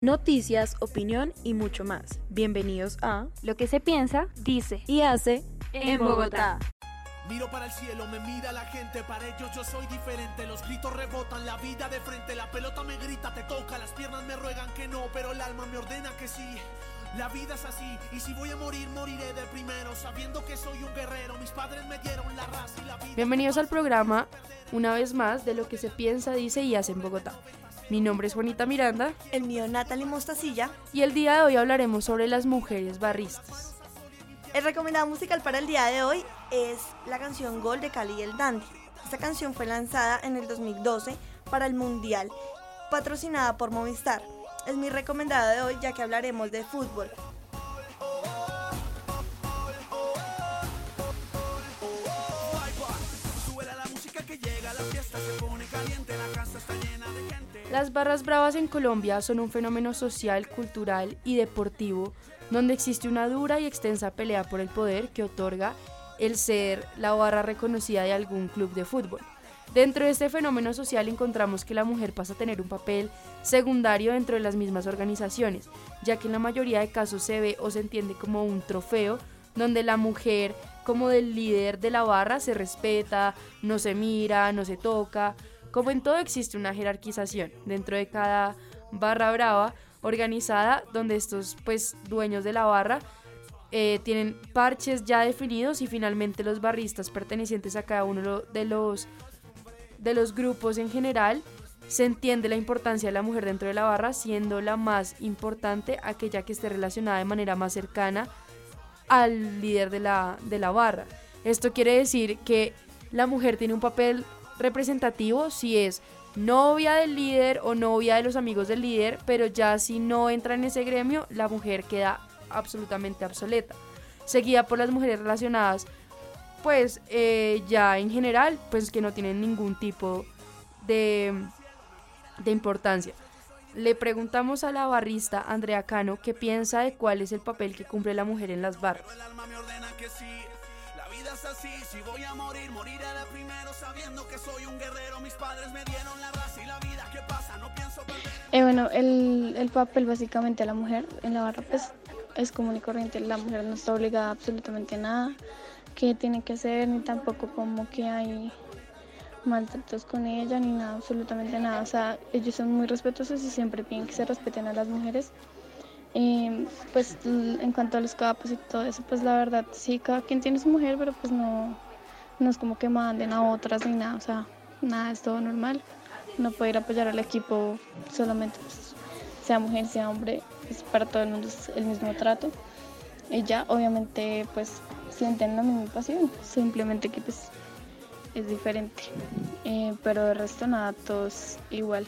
Noticias, opinión y mucho más. Bienvenidos a Lo que se piensa, dice y hace en Bogotá. Miro para el cielo, me mira la gente, para ellos yo soy diferente. Los gritos rebotan, la vida de frente, la pelota me grita, te toca, las piernas me ruegan que no, pero el alma me ordena que sí. La vida es así, y si voy a morir, moriré de primero, sabiendo que soy un guerrero. Mis padres me dieron la raza y la vida. Bienvenidos al programa, una vez más, de lo que se piensa, dice y hace en Bogotá. Mi nombre es Juanita Miranda. El mío Natalie Mostacilla. Y el día de hoy hablaremos sobre las mujeres barristas. El recomendado musical para el día de hoy es la canción Gol de Cali y el Dandy. Esta canción fue lanzada en el 2012 para el Mundial, patrocinada por Movistar. Es mi recomendado de hoy ya que hablaremos de fútbol. Las barras bravas en Colombia son un fenómeno social, cultural y deportivo donde existe una dura y extensa pelea por el poder que otorga el ser la barra reconocida de algún club de fútbol. Dentro de este fenómeno social encontramos que la mujer pasa a tener un papel secundario dentro de las mismas organizaciones, ya que en la mayoría de casos se ve o se entiende como un trofeo donde la mujer como del líder de la barra se respeta, no se mira, no se toca. Como en todo existe una jerarquización dentro de cada barra brava organizada donde estos pues dueños de la barra eh, tienen parches ya definidos y finalmente los barristas pertenecientes a cada uno de los, de los grupos en general se entiende la importancia de la mujer dentro de la barra siendo la más importante aquella que esté relacionada de manera más cercana al líder de la, de la barra. Esto quiere decir que la mujer tiene un papel representativo si es novia del líder o novia de los amigos del líder, pero ya si no entra en ese gremio, la mujer queda absolutamente obsoleta. Seguida por las mujeres relacionadas, pues eh, ya en general, pues que no tienen ningún tipo de, de importancia. Le preguntamos a la barrista Andrea Cano qué piensa de cuál es el papel que cumple la mujer en las barras a. Eh, bueno, el, el papel básicamente de la mujer en la barra pues es común y corriente. La mujer no está obligada a absolutamente nada que tiene que hacer, ni tampoco como que hay maltratos con ella, ni nada, absolutamente nada. O sea, ellos son muy respetuosos y siempre piden que se respeten a las mujeres. Y pues en cuanto a los capos y todo eso, pues la verdad, sí, cada quien tiene su mujer, pero pues no, no es como que manden a otras ni nada, o sea, nada, es todo normal. No puede ir a apoyar al equipo solamente, pues, sea mujer, sea hombre, pues para todo el mundo es el mismo trato. Y ya, obviamente, pues sienten la misma pasión, simplemente que pues es diferente. Eh, pero de resto nada, todos igual.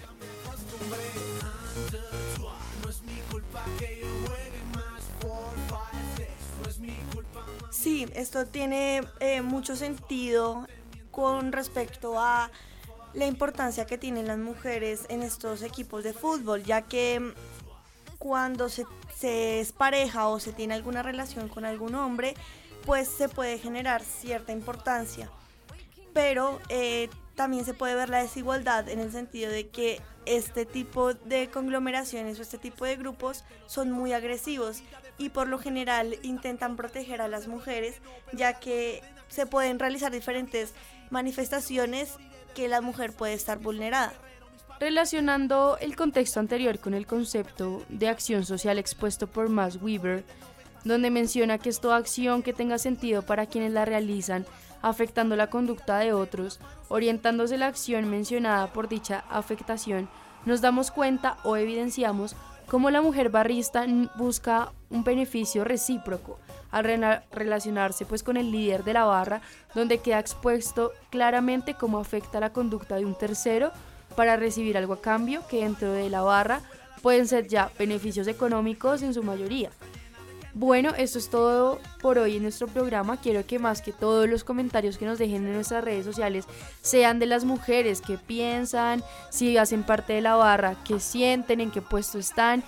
Sí, esto tiene eh, mucho sentido con respecto a la importancia que tienen las mujeres en estos equipos de fútbol, ya que mm, cuando se, es pareja o se tiene alguna relación con algún hombre, pues se puede generar cierta importancia. Pero eh, también se puede ver la desigualdad en el sentido de que este tipo de conglomeraciones o este tipo de grupos son muy agresivos y por lo general intentan proteger a las mujeres ya que se pueden realizar diferentes manifestaciones que la mujer puede estar vulnerada. Relacionando el contexto anterior con el concepto de acción social expuesto por Max Weber, donde menciona que es toda acción que tenga sentido para quienes la realizan afectando la conducta de otros, orientándose la acción mencionada por dicha afectación, nos damos cuenta o evidenciamos cómo la mujer barrista busca un beneficio recíproco al relacionarse pues con el líder de la barra, donde queda expuesto claramente cómo afecta la conducta de un tercero para recibir algo a cambio que dentro de la barra pueden ser ya beneficios económicos en su mayoría. Bueno, esto es todo por hoy en nuestro programa. Quiero que más que todos los comentarios que nos dejen en nuestras redes sociales sean de las mujeres que piensan, si hacen parte de la barra, qué sienten, en qué puesto están,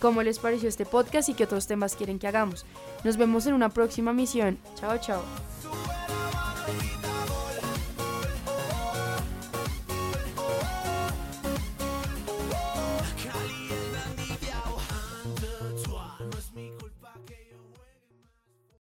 cómo les pareció este podcast y qué otros temas quieren que hagamos. Nos vemos en una próxima misión. Chao, chao.